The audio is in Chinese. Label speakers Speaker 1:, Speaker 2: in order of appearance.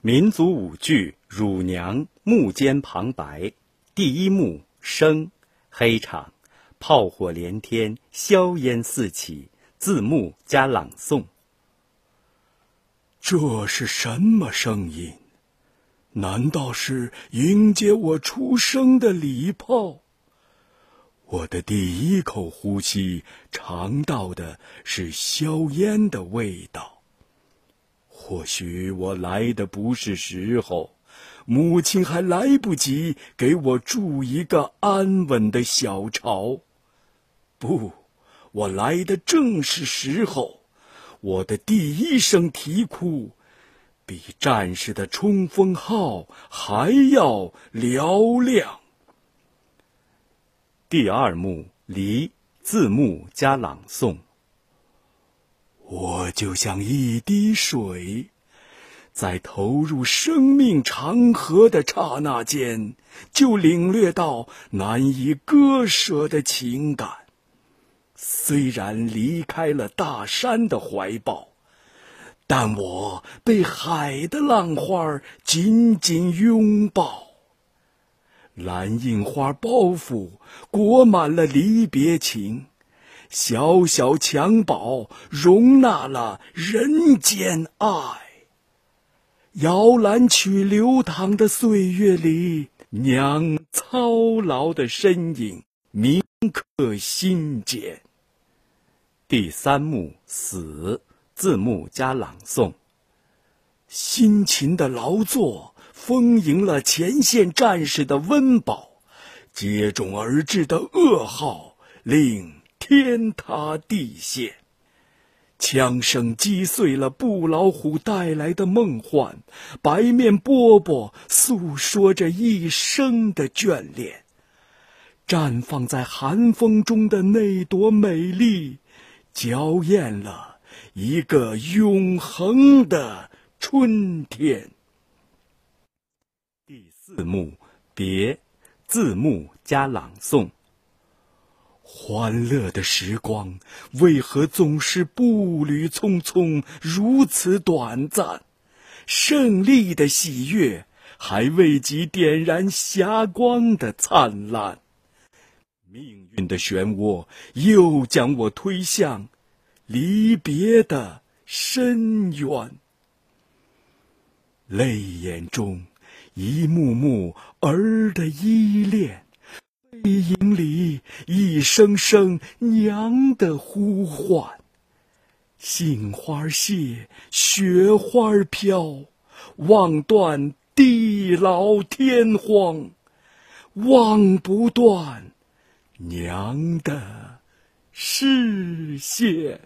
Speaker 1: 民族舞剧《乳娘》幕间旁白，第一幕生，黑场，炮火连天，硝烟四起。字幕加朗诵。
Speaker 2: 这是什么声音？难道是迎接我出生的礼炮？我的第一口呼吸尝到的是硝烟的味道。或许我来的不是时候，母亲还来不及给我筑一个安稳的小巢。不，我来的正是时候。我的第一声啼哭，比战士的冲锋号还要嘹亮。
Speaker 1: 第二幕离字幕加朗诵。
Speaker 2: 我就像一滴水，在投入生命长河的刹那间，就领略到难以割舍的情感。虽然离开了大山的怀抱，但我被海的浪花紧紧拥抱。蓝印花包袱裹满了离别情。小小襁褓容纳了人间爱，摇篮曲流淌的岁月里，娘操劳的身影铭刻心间。
Speaker 1: 第三幕死，字幕加朗诵。
Speaker 2: 辛勤的劳作丰盈了前线战士的温饱，接踵而至的噩耗令。天塌地陷，枪声击碎了布老虎带来的梦幻。白面饽饽诉说着一生的眷恋，绽放在寒风中的那朵美丽，娇艳了一个永恒的春天。
Speaker 1: 第四幕别，字幕加朗诵。
Speaker 2: 欢乐的时光为何总是步履匆匆，如此短暂？胜利的喜悦还未及点燃霞光的灿烂，命运的漩涡又将我推向离别的深渊。泪眼中，一幕幕儿的依恋。背影里一声声娘的呼唤，杏花谢，雪花飘，望断地老天荒，望不断娘的视线。